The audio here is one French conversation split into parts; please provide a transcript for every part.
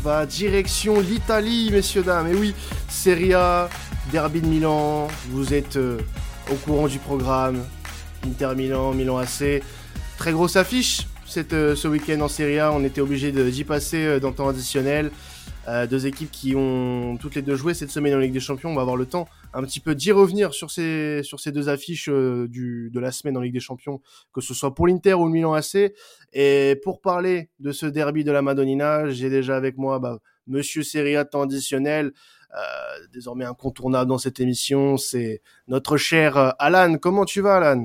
va direction l'Italie, messieurs, dames. Et oui, Serie A, Derby de Milan, vous êtes euh, au courant du programme. Inter Milan, Milan AC. Très grosse affiche euh, ce week-end en Serie A. On était obligé d'y passer euh, dans le temps additionnel. Deux équipes qui ont toutes les deux joué cette semaine en Ligue des Champions. On va avoir le temps un petit peu d'y revenir sur ces, sur ces deux affiches du, de la semaine en Ligue des Champions, que ce soit pour l'Inter ou le Milan AC. Et pour parler de ce derby de la Madonnina, j'ai déjà avec moi bah, Monsieur Serie A temps additionnel. Euh, désormais incontournable dans cette émission, c'est notre cher euh, Alan. Comment tu vas, Alan?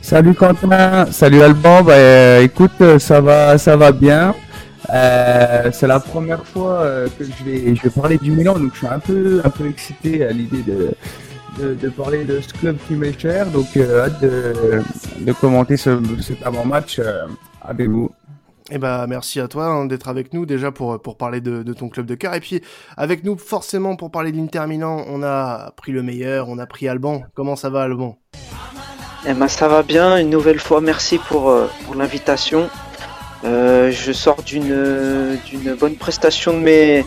Salut Quentin, salut Alban. Bah, euh, écoute, ça va, ça va bien. C'est la première fois que je vais, je vais parler du Milan, donc je suis un peu, un peu excité à l'idée de, de, parler de ce club qui m'est cher. Donc hâte de, de commenter ce, cet avant-match avec vous. Eh ben, merci à toi hein, d'être avec nous déjà pour, pour parler de, de, ton club de cœur. Et puis avec nous forcément pour parler de l'Inter Milan, on a pris le meilleur, on a pris Alban. Comment ça va Alban? Eh ben, ça va bien. Une nouvelle fois, merci pour, euh, pour l'invitation. Euh, je sors d'une d'une bonne prestation de mes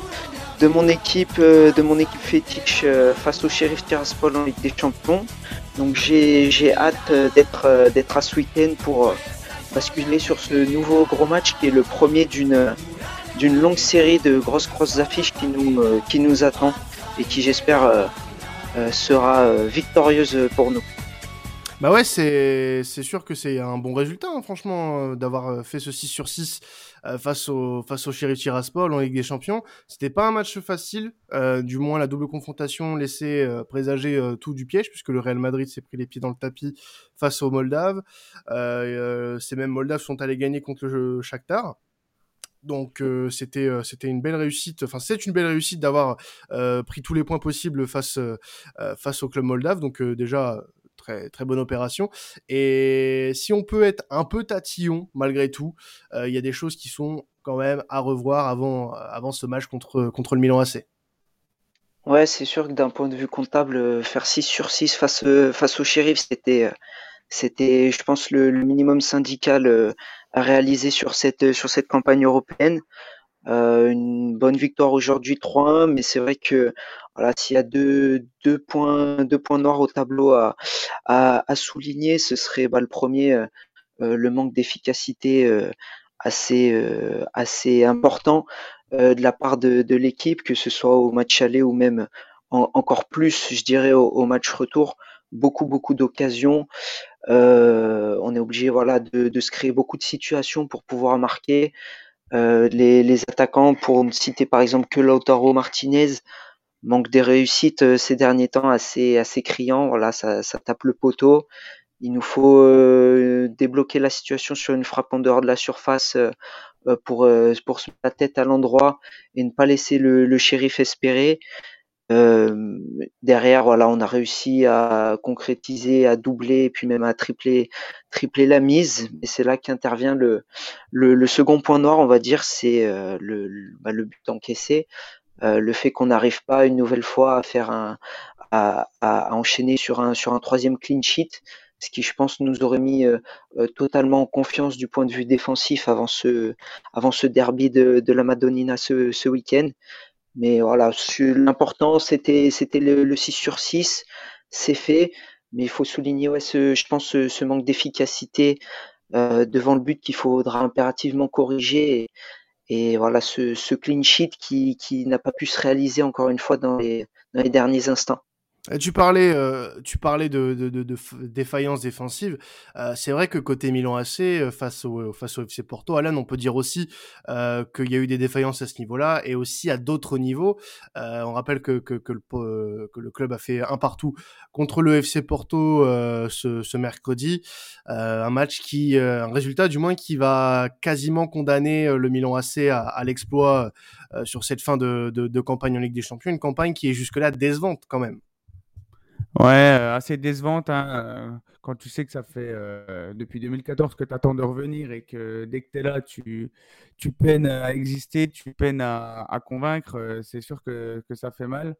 de mon équipe euh, de mon équipe fétiche face au Sheriff Tiraspol en Ligue des Champions. Donc j'ai hâte d'être d'être à ce week-end pour basculer sur ce nouveau gros match qui est le premier d'une d'une longue série de grosses grosses affiches qui nous euh, qui nous attend et qui j'espère euh, euh, sera victorieuse pour nous. Bah ouais, c'est sûr que c'est un bon résultat, hein, franchement, d'avoir fait ce 6 sur 6 euh, face au face au Sheriff Tiraspol en Ligue des Champions. C'était pas un match facile, euh, du moins la double confrontation laissait euh, présager tout du piège puisque le Real Madrid s'est pris les pieds dans le tapis face aux Moldaves. ces mêmes Moldaves sont allés gagner contre le Shakhtar. Donc c'était c'était une belle réussite. Enfin c'est une belle réussite d'avoir pris tous les points possibles face face au club moldave. Donc déjà très, bonne opération. Et si on peut être un peu tatillon, malgré tout, euh, il y a des choses qui sont quand même à revoir avant, avant ce match contre, contre le Milan AC. Ouais, c'est sûr que d'un point de vue comptable, euh, faire 6 sur 6 face, euh, face au shérif, c'était, c'était, je pense, le, minimum syndical à réaliser sur cette, sur cette campagne européenne. une bonne victoire aujourd'hui 3-1, mais c'est vrai que voilà, s'il y a deux, deux, points, deux points noirs au tableau à, à, à souligner, ce serait bah, le premier, euh, euh, le manque d'efficacité euh, assez, assez important de la part de, de l'équipe, que ce soit au match aller ou même encore plus, je dirais, au, match retour. Beaucoup, beaucoup d'occasions. on est obligé voilà, de, de, se créer beaucoup de situations pour pouvoir marquer. les, les attaquants, pour ne citer par exemple que Lautaro Martinez, manque des réussites euh, ces derniers temps assez assez criant. Voilà, ça, ça tape le poteau. Il nous faut euh, débloquer la situation sur une frappe en dehors de la surface euh, pour pour se mettre la tête à l'endroit et ne pas laisser le, shérif espérer. derrière, voilà, on a réussi à concrétiser, à doubler et puis même à tripler, tripler la mise. Et c'est là qu'intervient le, le, le, second point noir, on va dire, c'est le, bah, le but encaissé. Euh, le fait qu'on n'arrive pas une nouvelle fois à faire un, à, à, enchaîner sur un sur un troisième clean sheet, ce qui je pense nous aurait mis euh, euh, totalement en confiance du point de vue défensif avant ce avant ce derby de, de la Madonnina ce, ce week-end. Mais voilà, l'important c'était c'était le, le, 6 sur 6, c'est fait. Mais il faut souligner ouais, ce, je pense ce, manque d'efficacité euh, devant le but qu'il faudra impérativement corriger. Et voilà, ce, ce clean sheet qui, n'a pas pu se réaliser encore une fois dans les, dans les derniers instants. Tu parlais, euh, tu parlais de, de, de, de défaillance défensive. Euh, c'est vrai que côté Milan AC, euh, face au, face au FC Porto, Alan, on peut dire aussi euh, qu'il y a eu des défaillances à ce niveau-là et aussi à d'autres niveaux. Euh, on rappelle que, que, que, le, que le club a fait un partout contre le FC Porto ce, ce, mercredi. un match qui, un résultat du moins qui va quasiment condamner le Milan AC à, à l'exploit sur cette fin de, de, de campagne en Ligue des Champions. Une campagne qui est jusque-là décevante quand même. Ouais, euh, assez décevante hein, euh, quand tu sais que ça fait euh, depuis 2014 que tu attends de revenir et que dès que tu es là, tu, tu peines à exister, tu peines à, convaincre. c'est sûr que, que, ça fait mal.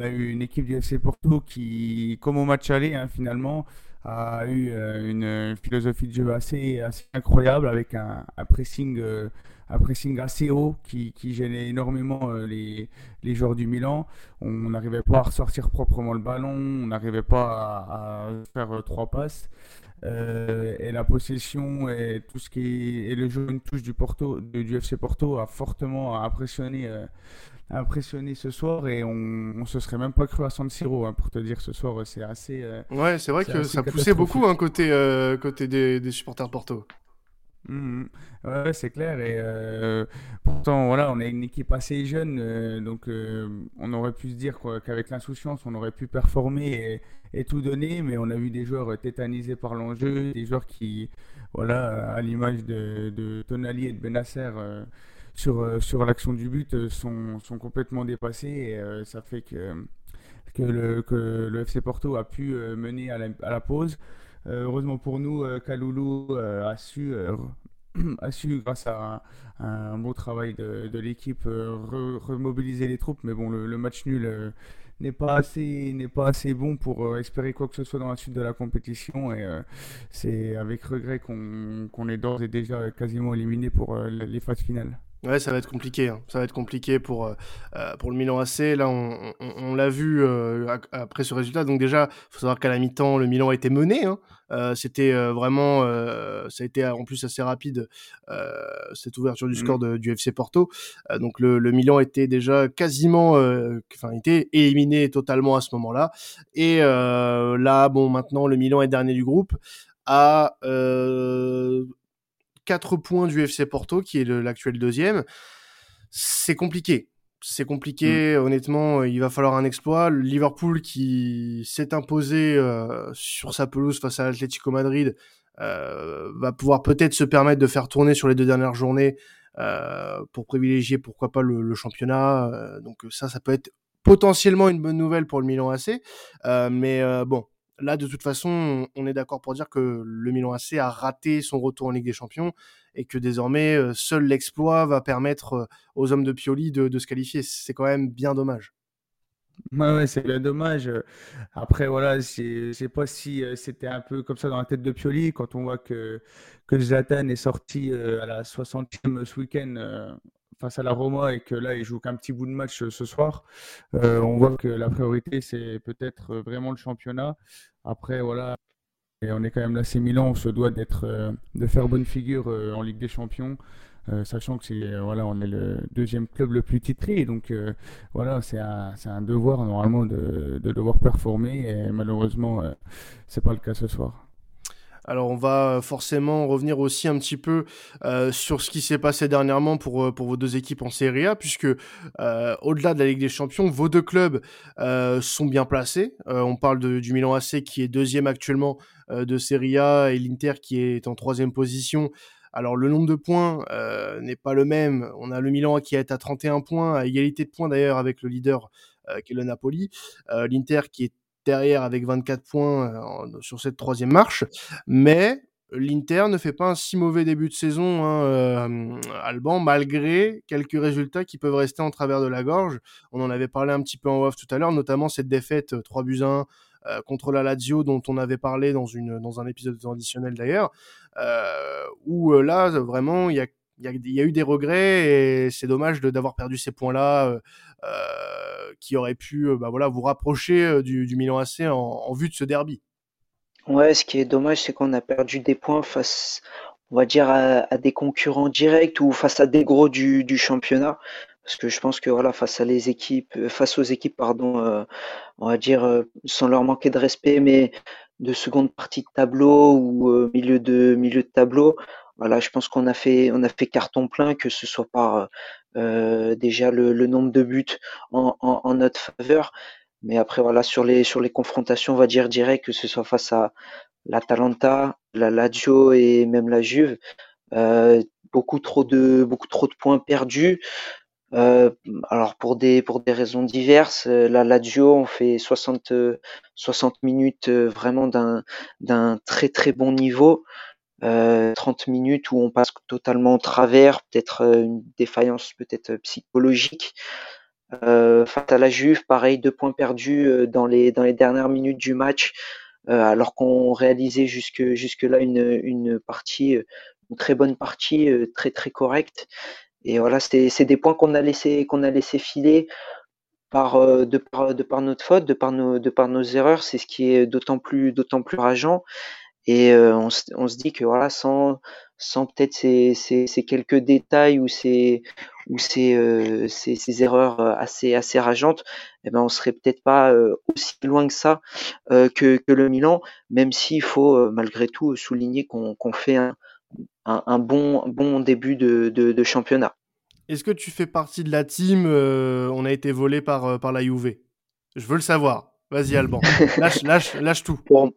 On a eu une équipe du FC Porto qui, comme au match aller, hein, finalement, a eu une philosophie de jeu assez, assez incroyable avec un, pressing un pressing assez haut qui, qui gênait énormément les, les, joueurs du Milan. On n'arrivait pas à ressortir proprement le ballon, on n'arrivait pas à, faire trois passes. et la possession et tout ce qui est, et le jeu une touche du Porto du FC Porto a fortement impressionné impressionné ce soir et on, on se serait même pas cru à San Siro hein, pour te dire ce soir c'est assez euh, ouais c'est vrai que ça poussait beaucoup un hein, côté euh, côté des, des, supporters Porto mmh, mmh. ouais c'est clair et euh, pourtant voilà on est une équipe assez jeune donc on aurait pu se dire qu'avec l'insouciance on aurait pu performer et, et, tout donner mais on a vu des joueurs tétanisés par l'enjeu des joueurs qui voilà à l'image de, de Tonali et de Benasser sur, euh, sur l'action du but euh, sont, sont complètement dépassés et euh, ça fait que, que, le, que le FC Porto a pu mener à la, à la pause. heureusement pour nous, Kaloulou a su a su, grâce à un, beau travail de, de l'équipe, remobiliser les troupes. Mais bon, le, match nul n'est pas assez pas assez bon pour espérer quoi que ce soit dans la suite de la compétition. Et c'est avec regret qu'on qu'on est d'ores et déjà quasiment éliminé pour les phases finales. Ouais, ça va être compliqué. Hein. Ça va être compliqué pour, euh, euh, pour le Milan AC. Là, on, on, l'a vu euh, après ce résultat. Donc déjà, faut savoir qu'à la mi-temps, le Milan a été mené. Hein. C'était vraiment, ça a été en plus assez rapide cette ouverture du mmh. score de, du FC Porto. donc le, le, Milan était déjà quasiment, enfin, était éliminé totalement à ce moment-là. Et là, bon, maintenant, le Milan est dernier du groupe à 4 points du FC Porto, qui est l'actuel deuxième. C'est compliqué. C'est compliqué, mm. honnêtement, il va falloir un exploit. Liverpool qui s'est imposé euh, sur sa pelouse face à l'Atlético Madrid euh, va pouvoir peut-être se permettre de faire tourner sur les deux dernières journées euh, pour privilégier pourquoi pas le, le championnat. donc ça, ça peut être potentiellement une bonne nouvelle pour le Milan AC. mais bon, là, de toute façon, on est d'accord pour dire que le Milan AC a raté son retour en Ligue des Champions et que désormais, euh, seul l'exploit va permettre euh, aux hommes de Pioli de, se qualifier. C'est quand même bien dommage. Ouais, c'est bien dommage. Après, voilà, je sais pas si euh, c'était un peu comme ça dans la tête de Pioli quand on voit que, que Zlatan est sorti à la 60e ce week-end face à la Roma et que là, il joue qu'un petit bout de match euh, ce soir, euh, on voit que la priorité, c'est peut-être euh, vraiment le championnat. Après, voilà, et on est quand même là, c'est Milan, on se doit d'être, de faire bonne figure en Ligue des Champions. sachant que c'est voilà est le deuxième club le plus titré donc voilà c'est un, un, devoir normalement de, de, devoir performer et malheureusement c'est pas le cas ce soir. Alors on va forcément revenir aussi un petit peu euh, sur ce qui s'est passé dernièrement pour, euh, pour vos deux équipes en Serie A, puisque euh, au-delà de la Ligue des Champions, vos deux clubs sont bien placés. on parle du Milan AC qui est deuxième actuellement de Serie A et l'Inter qui est en troisième position. Alors le nombre de points n'est pas le même. On a le Milan qui est à 31 points, à égalité de points d'ailleurs avec le leader qui est le Napoli. L'Inter qui est derrière avec 24 points euh, sur cette troisième marche. Mais l'Inter ne fait pas un si mauvais début de saison, hein, euh, Alban, malgré quelques résultats qui peuvent rester en travers de la gorge. On en avait parlé un petit peu en off tout à l'heure, notamment cette défaite 3 euh, buts 1 contre la Lazio dont on avait parlé dans, une, dans un épisode traditionnel d'ailleurs, où là, vraiment, il y a il y, a eu des regrets et c'est dommage d'avoir perdu ces points-là euh, euh, qui auraient pu euh, bah, voilà, vous rapprocher du, du Milan AC en, vue de ce derby. Ouais, ce qui est dommage, c'est qu'on a perdu des points face, on va dire, à, à, des concurrents directs ou face à des gros du, du, championnat. Parce que je pense que voilà, face à les équipes, face aux équipes, pardon, on va dire, sans leur manquer de respect, mais de seconde partie de tableau ou milieu de milieu de tableau, voilà, je pense qu'on a fait on a fait carton plein, que ce soit par euh, déjà le, le, nombre de buts en, en, en, notre faveur, mais après voilà sur les sur les confrontations, on va dire direct, que ce soit face à l'Atalanta, la Lazio et même la Juve, euh, beaucoup trop de beaucoup trop de points perdus. Euh, alors pour des pour des raisons diverses, euh, la Lazio on fait 60 60 minutes euh, vraiment d'un d'un très très bon niveau. Euh, 30 minutes où on passe totalement au travers, peut-être euh, une défaillance peut-être euh, psychologique. Euh, face à la Juve, pareil, deux points perdus euh, dans les dans les dernières minutes du match. alors qu'on réalisait jusque jusque là une une partie, une très bonne partie, très très correcte. Et voilà, c'est des points qu'on a laissé qu'on a laissé filer par de par de par notre faute, de par nos de par nos erreurs. C'est ce qui est d'autant plus d'autant plus rageant. Et on, se, on se dit que voilà, sans sans peut-être ces, ces, ces, quelques détails ou ces ou ces, euh, ces, ces, erreurs assez assez rageantes, eh ben on serait peut-être pas aussi loin que ça euh, que, que le Milan, même s'il faut malgré tout souligner qu'on qu'on fait un, un, un, bon bon début de, de, de championnat. Est-ce que tu fais partie de la team On a été volé par par la Juve? Je veux le savoir. Vas-y Alban, lâche lâche lâche tout. Pour,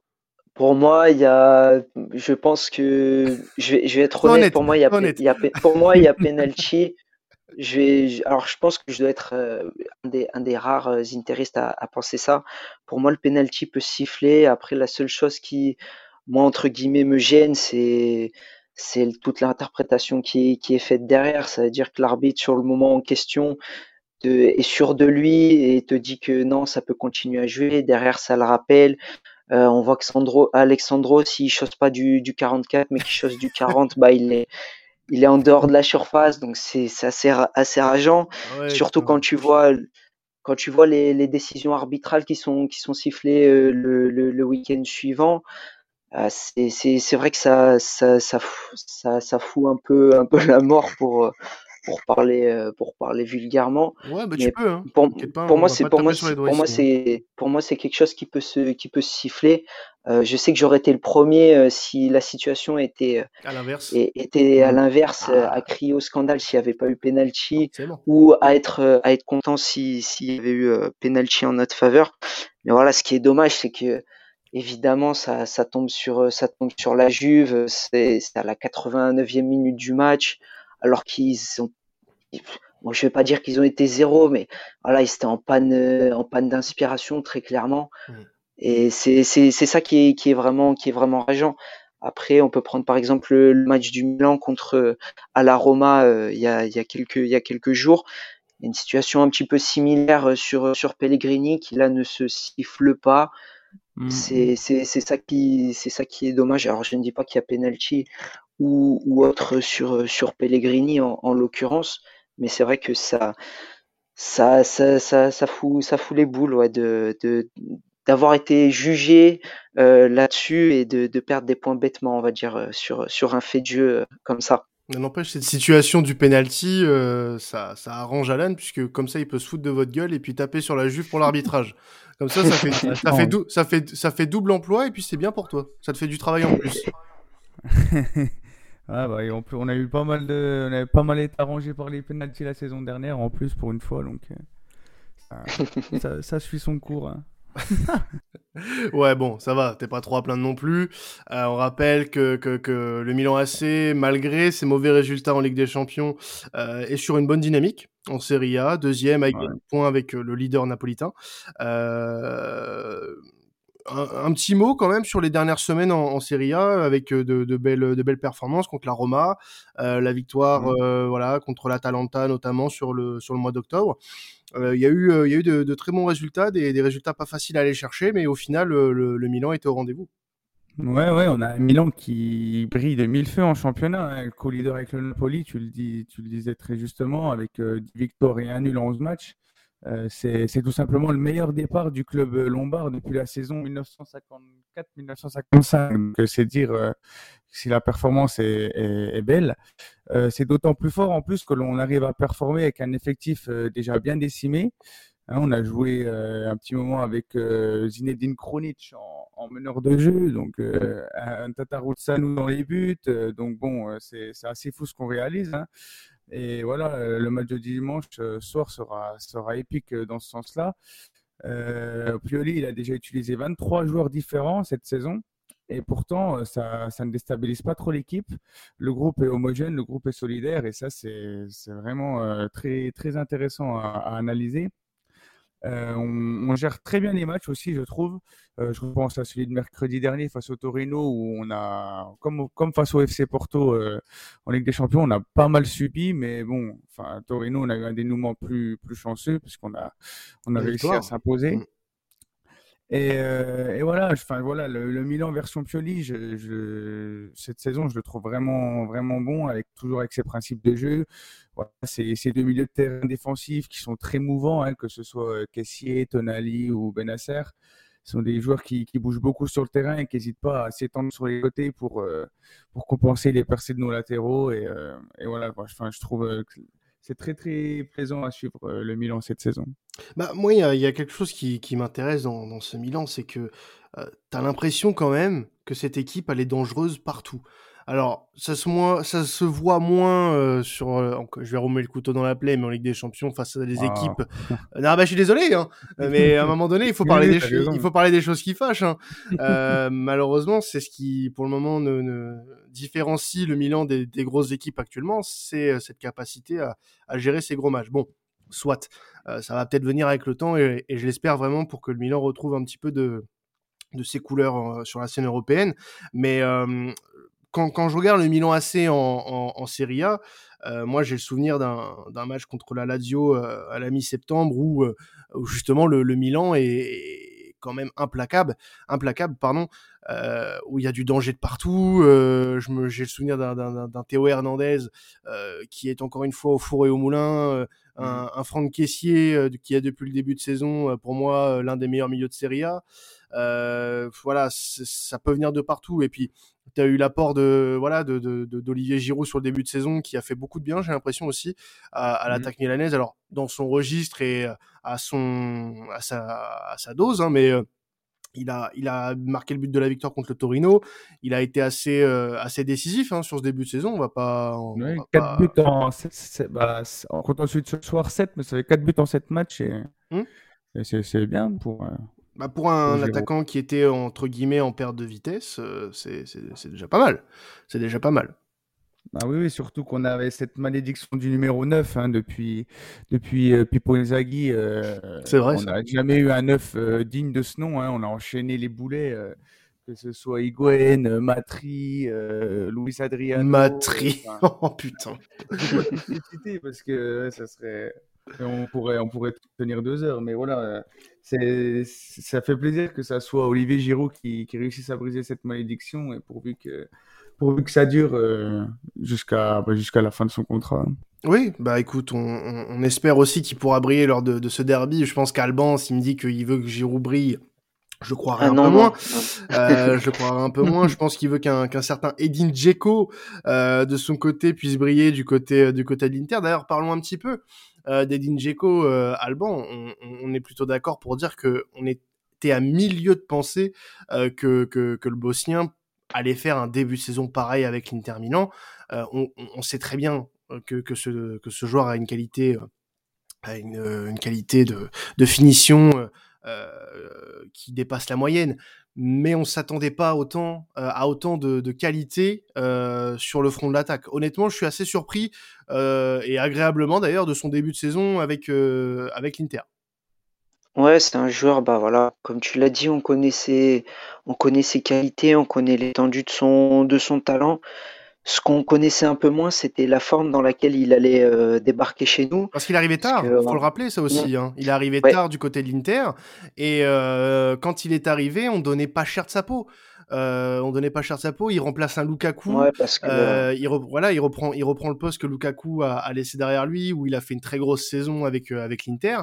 pour moi, il y a, je pense que je vais, je vais être honnête. pour moi, il y a, il y a, pour moi, il y a penalty. Je vais, alors je pense que je dois être euh, un des, un des rares euh, interistes à, à, penser ça. Pour moi, le penalty peut siffler. Après, la seule chose qui, moi entre guillemets, me gêne, c'est c'est toute l'interprétation qui, qui est faite derrière. Ça veut dire que l'arbitre, sur le moment en question, est sûr de lui et te dit que non, ça peut continuer à jouer. Derrière, ça le rappelle. Euh, on voit que Sandro, Alexandro, s'il chose pas du, du 44, mais qu'il chose du 40, bah il est, il est en dehors de la surface, donc c'est assez, assez rageant. Ah Surtout quand tu vois, quand tu vois les, les, décisions arbitrales qui sont, qui sont sifflées euh, le, le, le week-end suivant. Euh, c'est vrai que ça, ça, ça, ça, ça, fout un peu, un peu la mort pour, pour parler euh, pour parler vulgairement. Ouais, bah tu peux. Hein. Pour, pour moi, c'est pour moi, pour moi, c'est pour moi, c'est quelque chose qui peut se qui peut se siffler. Euh, je sais que j'aurais été le premier euh, si la situation était à l'inverse, était à mmh. l'inverse, ah. à crier au scandale s'il n'y avait pas eu penalty, ou à être à être content si s'il y avait eu penalty en notre faveur. Mais voilà, ce qui est dommage, c'est que évidemment ça, ça tombe sur ça tombe sur la Juve. C'est à la 89e minute du match alors qu'ils sont bon, je vais pas dire qu'ils ont été zéro, mais voilà, ils étaient en panne, euh, en panne d'inspiration très clairement. Mmh. Et c'est ça qui est qui est vraiment qui est vraiment rageant. Après, on peut prendre par exemple le, match du Milan contre euh, à la Roma euh, il y a il y a quelques il y a quelques jours. une situation un petit peu similaire sur sur Pellegrini qui là ne se siffle pas. Mmh. C'est ça qui c'est ça qui est dommage. Alors je ne dis pas qu'il y a penalty ou, ou autre sur, sur Pellegrini en, en l'occurrence. Mais c'est vrai que ça, ça, ça, ça, ça, fout, ça fout les boules ouais, de, de, d'avoir été jugé euh, là-dessus et de, de, perdre des points bêtement, on va dire, euh, sur, sur un fait de jeu euh, comme ça. N'empêche, cette situation du penalty, euh, ça, ça arrange Alan, puisque comme ça, il peut se foutre de votre gueule et puis taper sur la juve pour l'arbitrage. Comme ça, ça fait, ça, fait ça, fait, ça fait double emploi et puis c'est bien pour toi. Ça te fait du travail en plus. Ah bah, on, on, a eu pas mal de, on avait pas mal été arrangé par les penalties la saison dernière en plus pour une fois donc euh, ça, ça, suit son cours. Hein. ouais bon ça va t'es pas trop à plaindre non plus euh, on rappelle que, que, que, le Milan AC malgré ses mauvais résultats en Ligue des Champions euh, est sur une bonne dynamique en Serie A deuxième avec ouais. points avec le leader napolitain euh, un, petit mot quand même sur les dernières semaines en, en Serie A avec euh, de, de, belles, de belles performances contre la Roma, euh, la victoire mmh. euh, voilà contre l'Atalanta notamment sur le sur le mois d'octobre. Euh, il y a eu il y a eu de, de, très bons résultats, des, des, résultats pas faciles à aller chercher, mais au final le, le Milan était au rendez-vous. Ouais, ouais, on a Milan qui brille de mille feux en championnat, hein, co-leader avec le Napoli, tu le dis, tu le disais très justement, avec euh, victoire et un nul en 11 matchs. Euh, c'est tout simplement le meilleur départ du club lombard depuis la saison 1954-1955. Donc euh, c'est dire euh, si la performance est, belle. Euh, c'est d'autant plus fort en plus que l'on arrive à performer avec un effectif euh, déjà bien décimé. Hein, on a joué un petit moment avec Zinedine Kronic en, en, meneur de jeu, donc un Tatarou dans les buts. donc bon, c'est assez fou ce qu'on réalise. Hein. Et voilà, euh, le match de dimanche euh, soir sera, épique euh, dans ce sens-là. Euh, il a déjà utilisé 23 joueurs différents cette saison. Et pourtant, ça, ne déstabilise pas trop l'équipe. Le groupe est homogène, le groupe est solidaire. Et ça, c'est vraiment très, intéressant à analyser. Euh, on, on, gère très bien les matchs aussi, je trouve. Euh, je pense à celui de mercredi dernier face au Torino où on a, comme, comme face au FC Porto euh, en Ligue des Champions, on a pas mal subi, mais bon, enfin Torino, on a eu un dénouement plus plus chanceux puisqu'on a on a réussi à s'imposer. Et, euh, et voilà, enfin voilà, le, Milan version Pioli, je, cette saison, je le trouve vraiment, vraiment bon, avec toujours avec ses principes de jeu. Voilà, ces deux milieux de terrain défensifs qui sont très mouvants, hein, que ce soit Kessier, Tonali ou Benasser. Sont des joueurs qui, bougent beaucoup sur le terrain et qui n'hésitent pas à s'étendre sur les côtés pour, euh, pour compenser les percées de nos latéraux. Et, euh, voilà, enfin, je trouve c'est très très plaisant à suivre euh, le Milan cette saison. Bah, moi, il y, y, a quelque chose qui, qui m'intéresse dans, dans, ce Milan, c'est que euh, tu as l'impression quand même que cette équipe, elle est dangereuse partout. Alors, ça se, moins, ça se voit moins euh, sur. Euh, je vais remettre le couteau dans la plaie, mais en Ligue des Champions, face à des équipes. non, bah, je suis désolé, hein, mais à un moment donné, il faut parler, des, il faut parler des choses qui fâchent. Hein. Euh, malheureusement, c'est ce qui, pour le moment, ne, ne différencie le Milan des, des grosses équipes actuellement, c'est cette capacité à, à, gérer ces gros matchs. Bon, soit. ça va peut-être venir avec le temps, et, et je l'espère vraiment pour que le Milan retrouve un petit peu de de ses couleurs sur la scène européenne. Mais euh, quand, quand, je regarde le Milan AC en, en, en Serie A, euh, moi j'ai le souvenir d'un match contre la Lazio euh, à la mi-septembre où, euh, où, justement le, le Milan est, est, quand même implacable, implacable pardon, euh, où il y a du danger de partout. j'ai le souvenir d'un Théo Hernandez qui est encore une fois au four et au moulin. Un, mmh. un, Franck Caissier qui est depuis le début de saison pour moi l'un des meilleurs milieux de Serie A. Euh, voilà, ça peut venir de partout. Et puis, tu as eu l'apport de voilà de, d'Olivier Giroud sur le début de saison qui a fait beaucoup de bien, j'ai l'impression aussi à, à mmh l'attaque milanaise. Alors dans son registre et à son à sa, à sa dose, hein, mais il a, il a marqué le but de la victoire contre le Torino. Il a été assez, euh, assez décisif hein, sur ce début de saison. On va pas. On oui, va 4 pas... buts en. Bah, on compte ensuite ce soir 7, mais ça fait 4 buts en 7 matchs. Et, mmh. et c'est bien pour. Euh... Bah pour un attaquant qui était entre guillemets en perte de vitesse, euh, c'est déjà pas mal. C'est déjà pas mal. Ah oui, oui, surtout qu'on avait cette malédiction du numéro 9 hein, depuis, depuis euh, Pippo Inzaghi. Euh, c'est vrai. On n'a jamais eu un 9 euh, digne de ce nom. Hein. On a enchaîné les boulets, que ce soit Higuain, Matri, Luis Adriano. Matri, enfin, oh putain. parce que ça serait. On pourrait, on pourrait tenir deux heures, mais voilà, ça fait plaisir que ça soit Olivier Giroud qui, qui réussisse à briser cette malédiction et pourvu que, pourvu que ça dure euh, jusqu'à, bah, jusqu'à la fin de son contrat. Oui, bah écoute, on, on, on espère aussi qu'il pourra briller lors de, de ce derby. Je pense qu'Alban, s'il me dit qu'il veut que Giroud brille, je croirais ah, un, non, peu non. Moins. Euh, je croirais un peu moins. Je pense qu'il veut qu'un qu'un certain Edin Dzeko, euh, de son côté, puisse briller du côté, du côté de l'Inter. D'ailleurs, parlons un petit peu euh, d'Edin Dzeko, euh, Alban. On, on, est plutôt d'accord pour dire que on était à milieu de penser euh, que, que, que le Bosnien allait faire un début de saison pareil avec l'Inter Milan. Euh, on, on, sait très bien que, que, ce, que ce joueur a une qualité, a une, une qualité de, de finition euh, qui dépasse la moyenne, mais on s'attendait pas autant euh, à autant de, qualité euh, sur le front de l'attaque. Honnêtement, je suis assez surpris et agréablement d'ailleurs de son début de saison avec avec l'Inter. Ouais, c'est un joueur, bah voilà, comme tu l'as dit, on connaissait, on connaît ses qualités, on connaît l'étendue de son, de son talent. Ce qu'on connaissait un peu moins, c'était la forme dans laquelle il allait euh, débarquer chez nous. Parce qu'il arrivait tard, il faut le rappeler ça aussi. Hein. Il est arrivé ouais. tard du côté de l'Inter, et euh, quand il est arrivé, on donnait pas cher de sa peau. Euh, on donnait pas cher de sa peau. Il remplace un Lukaku. Ouais, parce que, euh, il voilà, il reprend, il reprend le poste que Lukaku a, a, laissé derrière lui, où il a fait une très grosse saison avec euh, avec l'Inter.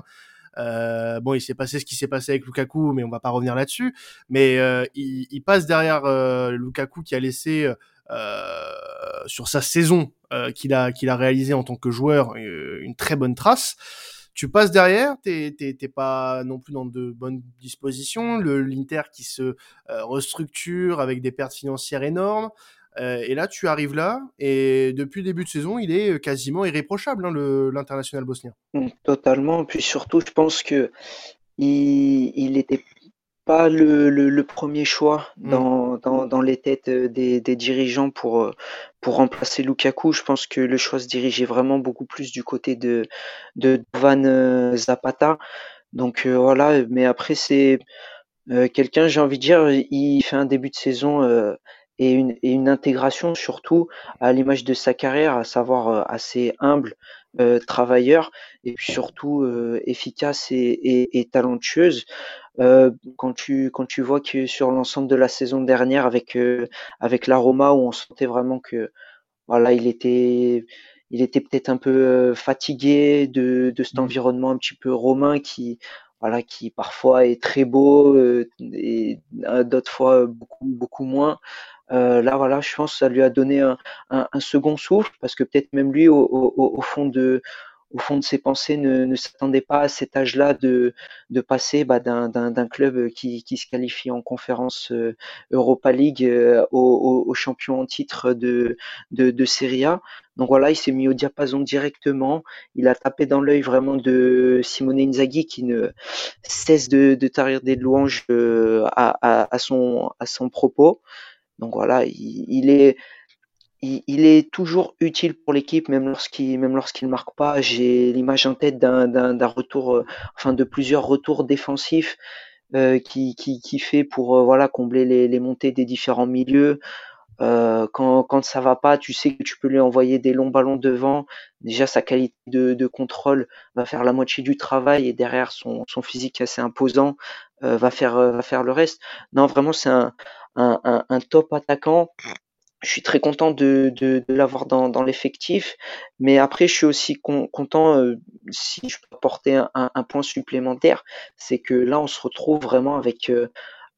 Bon, il s'est passé ce qui s'est passé avec Lukaku, mais on va pas revenir là-dessus. Mais il, il, passe derrière Lukaku qui a laissé sur sa saison euh, qu'il a qu'il a réalisé en tant que joueur euh, une très bonne trace. Tu passes derrière, t'es pas non plus dans de bonnes dispositions. Le l'Inter qui se restructure avec des pertes financières énormes. Euh, et là, tu arrives là, et depuis le début de saison, il est quasiment irréprochable, hein, l'international bosnien. Mmh, totalement. Puis surtout, je pense que il était pas le, le, le premier choix mmh. dans, dans, dans, les têtes des, des, dirigeants pour, pour remplacer Lukaku. Je pense que le choix se dirigeait vraiment beaucoup plus du côté de, de Van Zapata. Donc euh, voilà, mais après c'est euh, quelqu'un, j'ai envie de dire, il fait un début de saison euh, et, une, et une intégration surtout à l'image de sa carrière, à savoir euh, assez humble, euh, travailleur et puis surtout euh, efficace et, et, et talentueuse. Quand tu quand tu vois que sur l'ensemble de la saison dernière avec avec la Roma où on sentait vraiment que voilà il était il était peut-être un peu fatigué de, de cet mmh. environnement un petit peu romain qui voilà qui parfois est très beau et d'autres fois beaucoup beaucoup moins euh, là, voilà, je pense que ça lui a donné un, un, un second souffle parce que peut-être même lui, au, au, au, fond de, au fond de ses pensées, ne, ne s'attendait pas à cet âge-là de, de passer bah, d'un club qui, qui, se qualifie en conférence euh, Europa League euh, au, au, champion en titre de, de, de Serie A. Donc voilà, il s'est mis au diapason directement. Il a tapé dans l'œil vraiment de Simone Inzaghi qui ne cesse de, de tarir des louanges à, à, à, son, à son propos. Donc voilà, il, est il, est toujours utile pour l'équipe, même lorsqu'il même marque pas. J'ai l'image en tête d'un retour, euh, enfin de plusieurs retours défensifs euh, qui, fait pour euh, combler les, montées des différents milieux. Euh, quand, quand ça va pas, tu sais que tu peux lui envoyer des longs ballons devant. Déjà, sa qualité de, de contrôle va faire la moitié du travail et derrière son, physique assez imposant va faire va faire le reste. Non, vraiment, c'est un, top attaquant. Je suis très content de, l'avoir dans, l'effectif, mais après je suis aussi content euh, si je peux apporter un, point supplémentaire, c'est que là on se retrouve vraiment avec euh,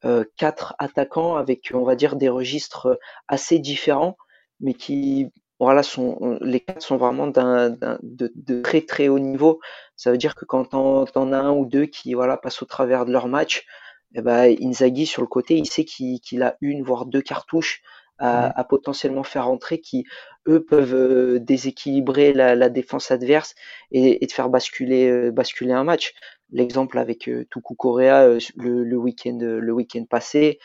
euh, quatre attaquants avec on va dire des registres assez différents, mais qui voilà sont les quatre sont vraiment de, très très haut niveau. Ça veut dire que quand on en as un ou deux qui voilà passent au travers de leur match, eh ben, Inzaghi sur le côté, il sait qu'il a une voire deux cartouches à, potentiellement faire entrer qui eux peuvent euh, déséquilibrer la, défense adverse et, de faire basculer euh, basculer un match. L'exemple avec euh, Tuku Korea le, le week-end le week-end passé,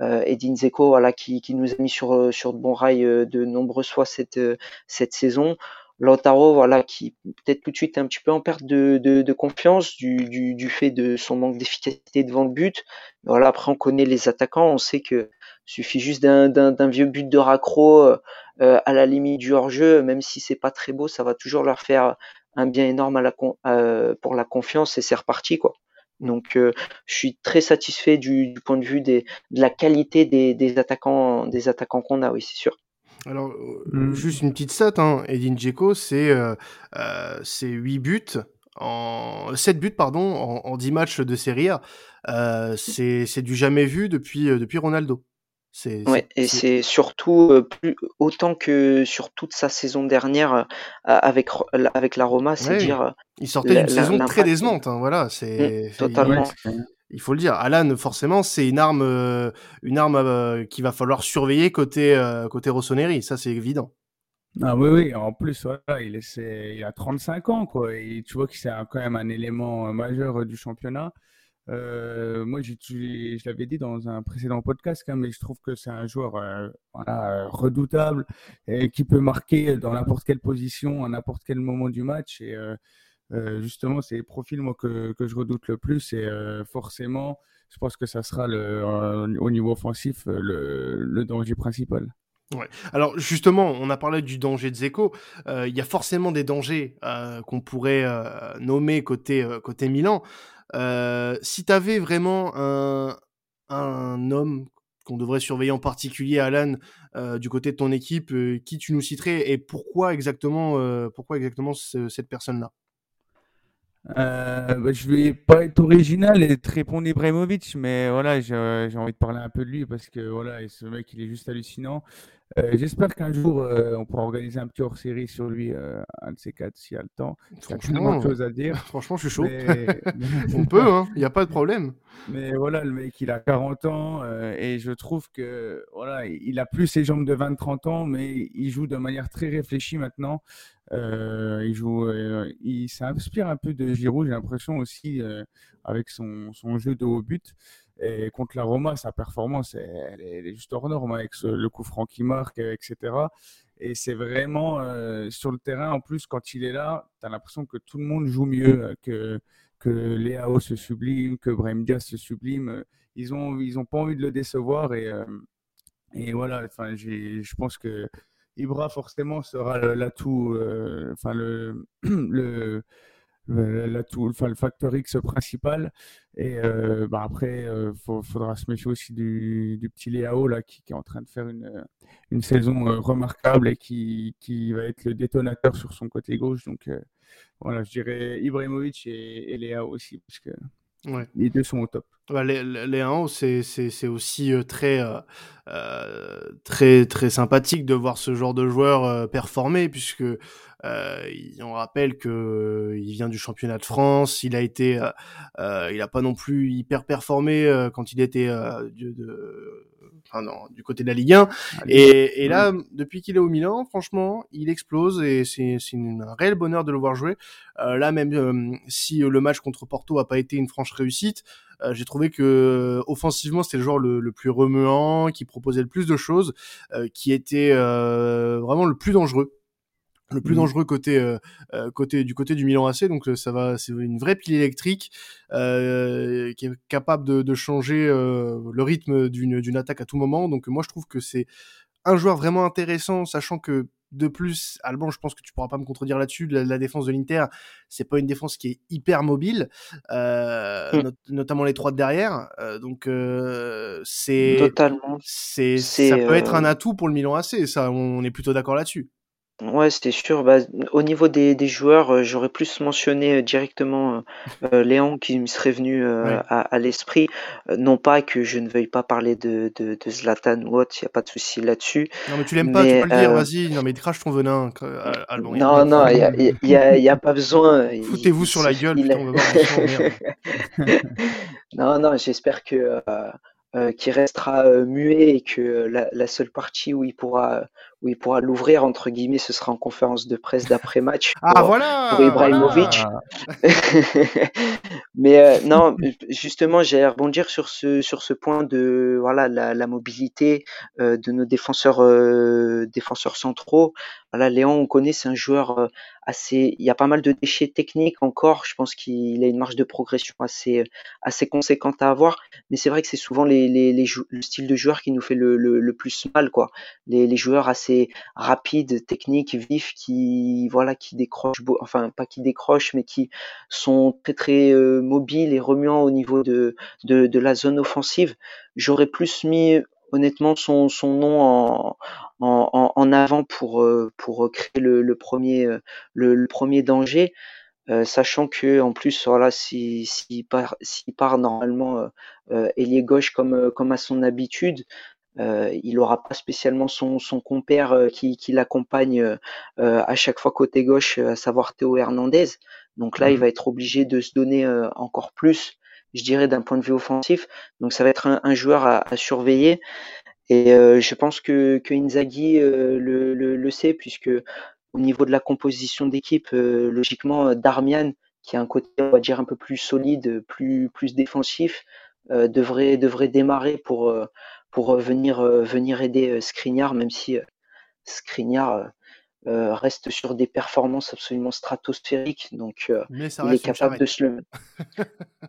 Edin Zeko voilà qui, qui, nous a mis sur sur de bons rails de nombreuses fois cette cette saison. Lautaro, voilà, qui peut-être tout de suite est un petit peu en perte de, de, de confiance du, du, du, fait de son manque d'efficacité devant le but. Voilà, après on connaît les attaquants, on sait que suffit juste d'un vieux but de raccro euh, euh, à la limite du hors-jeu, même si c'est pas très beau, ça va toujours leur faire un bien énorme à la, euh, pour la confiance et c'est reparti quoi. Donc je suis très satisfait du, du, point de vue des, de la qualité des, des attaquants des attaquants qu'on a, oui c'est sûr. Alors, mmh. juste une petite stat, hein. Edin Dzeko, c'est euh, euh, 8 buts, en 7 buts, pardon, en, en 10 matchs de Serie A. Euh, c'est du jamais vu depuis, depuis Ronaldo. Ouais, et c'est surtout euh, plus autant que sur toute sa saison dernière avec avec la Roma, c'est dire. Il sortait d'une saison très décevante, hein, voilà. C'est mmh, totalement il faut le dire. Alan, forcément, c'est une arme, euh, une arme euh, qu'il va falloir surveiller côté euh, côté Rossoneri. Ça, c'est évident. Ah oui, oui. En plus, voilà, il, est, il a 35 ans, quoi. Et tu vois que c'est quand même un élément majeur du championnat. Moi, je l'avais dit dans un précédent podcast, hein, mais je trouve que c'est un joueur voilà, redoutable et qui peut marquer dans n'importe quelle position, à n'importe quel moment du match. Et euh, justement, c'est les profils que, je redoute le plus. Et euh, forcément, je pense que ça sera euh, au niveau offensif le, le danger principal. Ouais. Alors justement, on a parlé du danger de Zeko. Il y a forcément des dangers qu'on pourrait nommer côté côté Milan. Si tu avais vraiment un, un homme qu'on devrait surveiller en particulier, Alan, du côté de ton équipe, qui tu nous citerais et pourquoi exactement, pourquoi exactement cette personne-là? Bah, je vais pas être original et te répondre Ibrahimovic, mais voilà, j'ai envie de parler un peu de lui parce que voilà, ce mec, il est juste hallucinant. Euh, j'espère qu'un jour, euh, on pourra organiser un petit hors-série sur lui, euh, un de ces quatre, s'il y a le temps. De choses à dire. Franchement, je suis chaud. on peut, hein, il n'y a pas de problème. Mais voilà, le mec, il a 40 ans et je trouve que voilà, il a plus ses jambes de 20-30 ans, mais il joue de manière très réfléchie maintenant. il joue, il s'inspire un peu de Giroud, j'ai l'impression aussi, avec son, son, jeu de haut but. Et contre la Roma, sa performance, elle, est juste hors norme avec le coup franc qui marque, etc. Et c'est vraiment euh, sur le terrain, en plus, quand il est là, tu as l'impression que tout le monde joue mieux, que, que Léao se sublime, que Brahim se sublime. Ils n'ont ils ont pas envie de le décevoir. Et, euh, et voilà, je pense que Ibra, forcément, sera l'atout, euh, enfin, le, le tout, enfin, le facteur X principal. Et euh, bah après, euh, faudra se méfier aussi du, du petit Léao là, qui, qui, est en train de faire une, une saison euh, remarquable et qui, qui, va être le détonateur sur son côté gauche. Donc voilà, je dirais Ibrahimovic et, et Léao aussi, parce que Ouais. Les deux sont au top. les, les 1 c'est aussi euh, très, euh, euh, très, très sympathique de voir ce genre de joueur euh, performer, puisque euh, on rappelle que il vient du championnat de France, il a été, il a pas non plus hyper performé quand il était de, du côté de la Ligue 1. Et, et là, depuis qu'il est au Milan, franchement, il explose et c'est un réel bonheur de le voir jouer. Euh, là, même euh, si le match contre Porto a pas été une franche réussite, euh, j'ai trouvé que offensivement c'était le joueur le, le, plus remuant, qui proposait le plus de choses, qui était vraiment le plus dangereux le plus mmh. dangereux côté euh, euh, côté du côté du Milan AC donc euh, ça va c'est une vraie pile électrique euh, qui est capable de, de changer le rythme d'une d'une attaque à tout moment donc moi je trouve que c'est un joueur vraiment intéressant sachant que de plus, Alban, je pense que tu pourras pas me contredire là-dessus. La, défense de l'Inter, c'est pas une défense qui est hyper mobile, euh, mmh. notamment les trois de derrière. Euh, donc euh, c'est totalement. C'est ça peut être un atout pour le Milan AC. Ça, on est plutôt d'accord là-dessus. Ouais, c'était sûr. Bah, au niveau des, des joueurs, euh, j'aurais plus mentionné euh, directement euh, Léon qui me serait venu à, à l'esprit. non pas que je ne veuille pas parler de, de, de Zlatan ou autre, il n'y a pas de souci là-dessus. Non, mais tu l'aimes pas, tu peux le dire, vas-y. Non, mais crache ton venin, Alban. Non, non, il n'y a, y a, y a, pas besoin. Foutez-vous sur la gueule, putain, on va voir Non, non, j'espère que euh, qui restera euh, muet et que la, la, seule partie où il pourra où il pourra l'ouvrir entre guillemets ce sera en conférence de presse d'après match ah, voilà, pour Ibrahimovic. mais euh, non justement j'allais rebondir sur ce sur ce point de voilà la, la mobilité de nos défenseurs défenseurs centraux Léon on connaît c'est un joueur assez, il y a pas mal de déchets techniques encore. Je pense qu'il a une marge de progression assez, assez conséquente à avoir. Mais c'est vrai que c'est souvent le style de joueur qui nous fait le, plus mal, quoi. Les, joueurs assez rapides, techniques, vifs, qui, voilà, qui décrochent, enfin, pas qui décrochent, mais qui sont très, très euh, mobiles et remuants au niveau de, la zone offensive. J'aurais plus mis honnêtement son nom en, en, en avant pour, euh, pour créer le, le premier, euh, le, premier danger. Euh, sachant que en plus voilà s'il si, part s'il part normalement euh, ailier gauche comme comme à son habitude euh, il aura pas spécialement son, son compère qui, qui l'accompagne à chaque fois côté gauche à savoir Théo Hernandez donc là il mmh va être obligé de se donner encore plus je dirais, d'un point de vue offensif. Donc ça va être un, joueur à, à, surveiller. Et euh, je pense que, que Inzaghi euh, le, le, le, sait, puisque au niveau de la composition d'équipe, euh, logiquement, Darmian, qui a un côté, on va dire, un peu plus solide, plus, plus défensif, devrait, devrait démarrer pour, pour venir, venir aider Skriniar, même si Skriniar euh, reste sur des performances absolument stratosphériques, donc euh, il est capable de se le.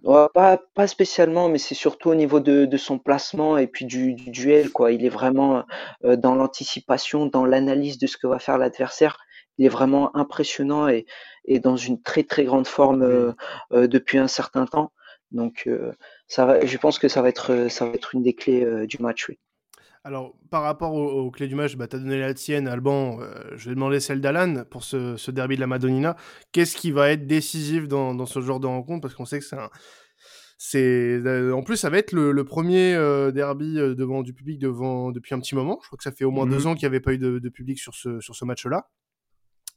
pas, pas spécialement, mais c'est surtout au niveau de, de, son placement et puis du, du duel, quoi. Il est vraiment euh, dans l'anticipation, dans l'analyse de ce que va faire l'adversaire. Il est vraiment impressionnant et, et dans une très très grande forme depuis un certain temps. Donc, ça va, je pense que ça va être, ça va être une des clés du match. Oui. Alors, par rapport aux, clés du match, bah, tu as donné la tienne, Alban. Euh, je vais demander celle d'Alan pour ce, derby de la Madonnina. Qu'est-ce qui va être décisif dans, ce genre de rencontre? Parce qu'on sait que c'est un. C'est euh, en plus ça va être le, premier euh, derby devant du public devant depuis un petit moment. Je crois que ça fait au moins deux mhm. ans qu'il n'y avait pas eu de, public sur ce sur ce match-là.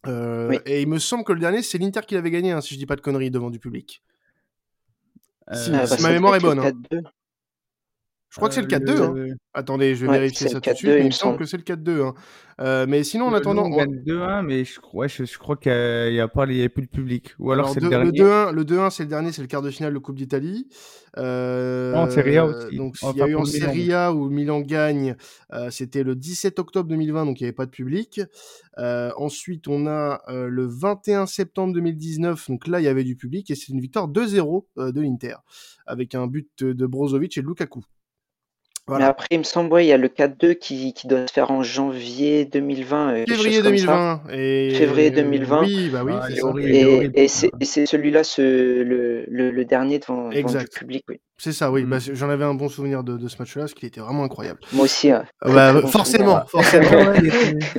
Et il me semble que le dernier c'est l'Inter qui l'avait gagné, hein, si je dis pas de conneries devant du public. Si, ah, bah, ma mémoire est bonne. Hein. Je crois que c'est le 4-2. Hein. Attendez, je vais vérifier ça tout de suite. Il me semble que c'est le 4-2. Hein. Euh, mais sinon, en attendant. Gagne 2-1, mais je, ouais, je, je crois qu'il n'y a, a, pas, il y a plus de public. Ou alors, alors c'est le dernier. Le 2-1, c'est le dernier, c'est le quart de finale de Coupe d'Italie. Euh, en Serie A aussi. Donc, il y a eu en Serie A où Milan gagne. Euh, C'était le 17 octobre 2020, donc il n'y avait pas de public. Euh, ensuite, on a euh, le 21 septembre 2019, donc là, il y avait du public. Et c'est une victoire 2-0 euh, de l'Inter, avec un but de Brozovic et de Lukaku. Mais après, il me semble, ouais, il y a le 4-2 qui, qui doit se faire en janvier 2020. euh, Février 2020. Et... Février 2020. Oui, bah oui, Ah, c'est horrible. Et, et c'est et c'est celui-là, ce, le, le, le dernier devant, devant Exact. public. Oui. C'est ça, oui. Mm. Bah, c'est- J'en avais un bon souvenir de, de ce match-là, parce qu'il était vraiment incroyable. Moi aussi. hein. Bah, bon forcément, souvenir. forcément.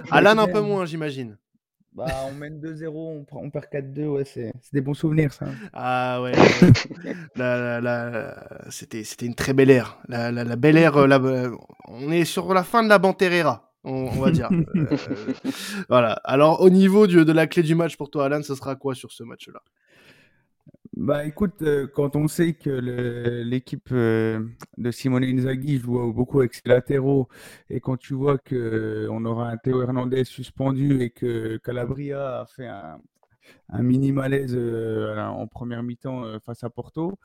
Alan, un peu moins, j'imagine. Bah, on mène 2-0, on, perd 4-2, ouais, c'est des bons souvenirs, ça. Ah ouais, c'était, une très belle ère. La, belle ère, euh, on est sur la fin de la Banterera, on, on va dire. Euh, voilà. Alors, au niveau de la clé du match pour toi, Alan, ce sera quoi sur ce match-là? Bah écoute, euh, quand on sait que l'équipe euh, de Simone Inzaghi joue beaucoup avec ses latéraux et quand tu vois que on aura un Théo Hernandez suspendu et que Calabria a fait un, mini malaise euh, en première mi-temps euh, face à Porto,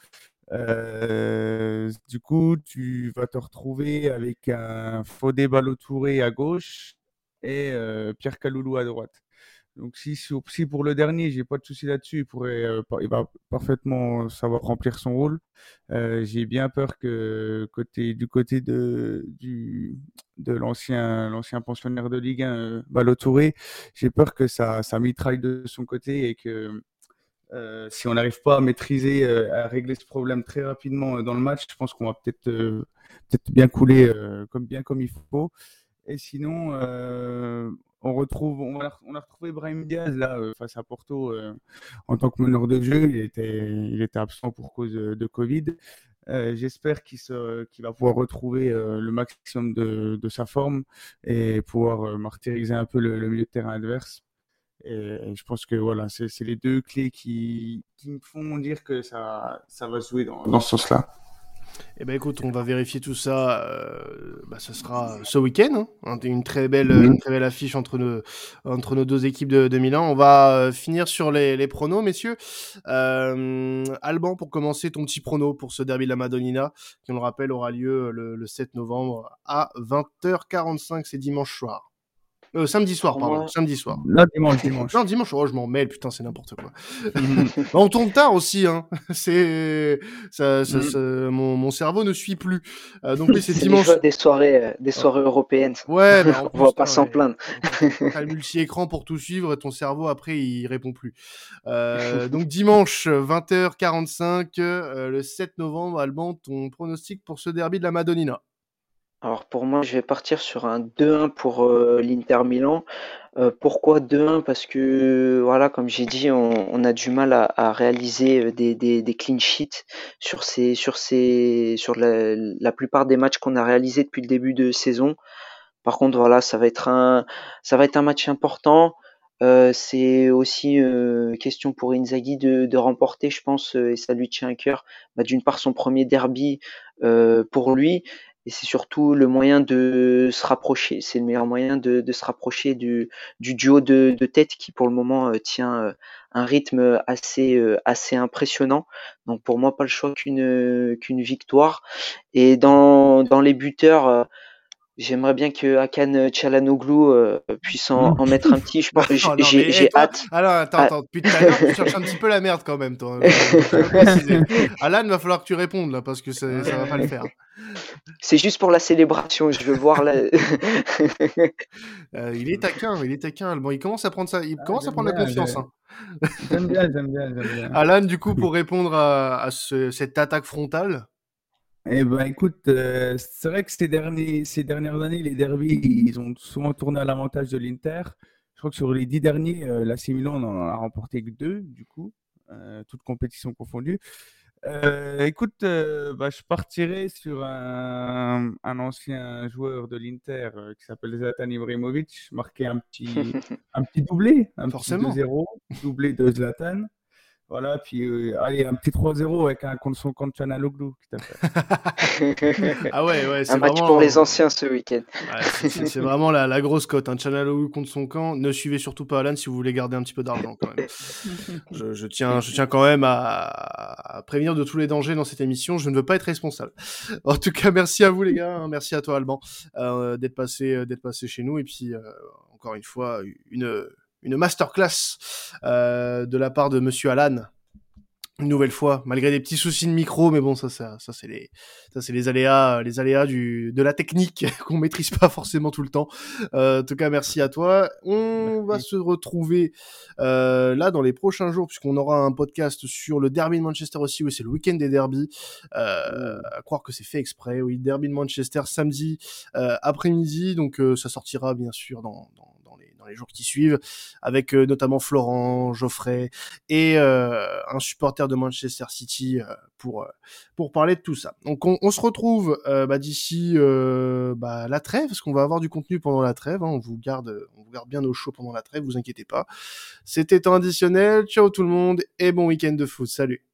euh, du coup tu vas te retrouver avec un Fodé Ballo-Touré à gauche et euh, Pierre Kaloulou à droite. Donc si, pour le dernier, j'ai pas de souci là-dessus, il pourrait, euh, va parfaitement savoir remplir son rôle. Euh, j'ai bien peur que du côté de l'ancien pensionnaire de Ligue 1, euh, Ballo Touré, j'ai peur que ça mitraille de son côté et que si on n'arrive pas à maîtriser, à régler ce problème très rapidement dans le match, je pense qu'on va peut-être bien couler comme bien comme il faut. Et sinon, on retrouve, on a, retrouvé Brahim Diaz là euh, face à Porto euh, en tant que meneur de jeu. Il était, absent pour cause de, de Covid. Euh, J'espère qu'il va pouvoir retrouver euh, le maximum de, sa forme et pouvoir euh, martyriser un peu le, milieu de terrain adverse. Je pense que voilà, c'est les deux clés qui, me font dire que ça, va se jouer dans ce sens-là. Eh ben écoute, on va vérifier tout ça. Euh, bah, ce sera ce week-end. hein. Une très belle, une très belle affiche entre nos, entre nos deux équipes de, de Milan. On va euh, finir sur les, les pronos, messieurs. Euh, Alban, pour commencer, ton petit prono pour ce derby de la Madonnina, qui on le rappelle aura lieu le, le 7 novembre à 20h45, c'est dimanche soir. Euh, samedi soir, pardon. Samedi soir. Là, dimanche, dimanche. Non, dimanche, oh, je m'en mêle, putain, c'est n'importe quoi. Bah, on tourne tard aussi, hein. C'est, ça, ça, Mhm. ça- mon, mon cerveau ne suit plus. Euh, donc c'est dimanche. des soirées, euh, des soirées européennes. Ouais, bah, On va pas s'en plaindre. T'as le multi-écran pour tout suivre et ton cerveau après il répond plus. Euh, donc dimanche 20h45, euh, le 7 novembre, Alban, ton pronostic pour ce derby de la Madonnina. Alors pour moi, je vais partir sur un 2-1 pour euh, l'Inter Milan. Euh, pourquoi 2-1? Parce que voilà, comme j'ai dit, on, a du mal à, réaliser euh, des, clean sheets sur ces, sur ces, sur la, plupart des matchs qu'on a réalisés depuis le début de saison. Par contre, voilà, ça va être un, ça va être un match important. C'est aussi euh, question pour Inzaghi de, remporter, je pense, et ça lui tient à cœur. Bah, d'une part, son premier derby pour lui, et c'est surtout le moyen de se rapprocher. C'est le meilleur moyen de, de se rapprocher du, du duo de, de tête qui, pour le moment, euh, tient euh, un rythme assez, euh, assez impressionnant. Donc, pour moi, pas le choix qu'une qu'une victoire. Et dans, dans les buteurs. euh, J'aimerais bien que Hakan Çalhanoğlu euh, puisse en, en mettre un petit. Je pense, j'ai Oh, j'ai- hâte. Alors attends, Ah. attends, depuis tout à l'heure, tu cherches un petit peu la merde quand même, toi. Euh. Alan, va falloir que tu répondes là parce que ça, ça va pas le faire. C'est juste pour la célébration. Je veux voir la. Euh, il est taquin, il est taquin. Bon, il commence à prendre ça, il commence à prendre la confiance. Hein. J'aime bien, j'aime bien, j'aime bien. Alan, du coup, pour répondre à, à ce- cette attaque frontale, Eh ben, écoute, euh, c'est vrai que ces derniers, ces dernières années, les derbies, ils ont souvent tourné à l'avantage de l'Inter. Je crois que sur les dix derniers, euh, l'AC Milan n'en a remporté que deux, du coup, euh, toutes compétitions confondues. Euh, écoute, euh, bah, je partirai sur un, un ancien joueur de l'Inter euh, qui s'appelle Zlatan Ibrahimovic, marqué un petit, un petit doublé, un Forcément. petit 2-0, doublé de Zlatan. Voilà, puis euh, allez, un petit 3-0 avec un contre son tout à fait. ah ouais, ouais, c'est un match vraiment. pour les anciens ce week-end. Ouais, c'est- c'est c'est vraiment la, la grosse cote. Un Chanalou contre son camp. Ne suivez surtout pas Alan si vous voulez garder un petit peu d'argent quand même. Je, je tiens, je tiens quand même à, à prévenir de tous les dangers dans cette émission. Je ne veux pas être responsable. En tout cas, merci à vous les gars. hein. Merci à toi Alban euh, d'être passé, euh, d'être passé chez nous. Et puis euh, encore une fois, une une masterclass euh, de la part de Monsieur Alan. une nouvelle fois, malgré des petits soucis de micro, mais bon, ça, ça, ça c'est les, ça c'est les aléas, les aléas du, de la technique qu'on maîtrise pas forcément tout le temps. Euh, en tout cas, merci à toi. On va se retrouver euh, là dans les prochains jours, puisqu'on aura un podcast sur le derby de Manchester aussi, où c'est le week-end des derbies. Euh, à croire que c'est fait exprès. Oui, derby de Manchester samedi euh, après-midi, donc euh, ça sortira bien sûr dans, dans les jours qui suivent, avec euh, notamment Florent, Geoffrey et euh, un supporter de Manchester City euh, pour pour parler de tout ça. Donc on, se retrouve bah, d'ici bah, la trêve, parce qu'on va avoir du contenu pendant la trêve. Hein. on vous garde on vous garde bien au chaud pendant la trêve, vous inquiétez pas. C'était temps additionnel. Ciao tout le monde et bon week-end de foot. Salut.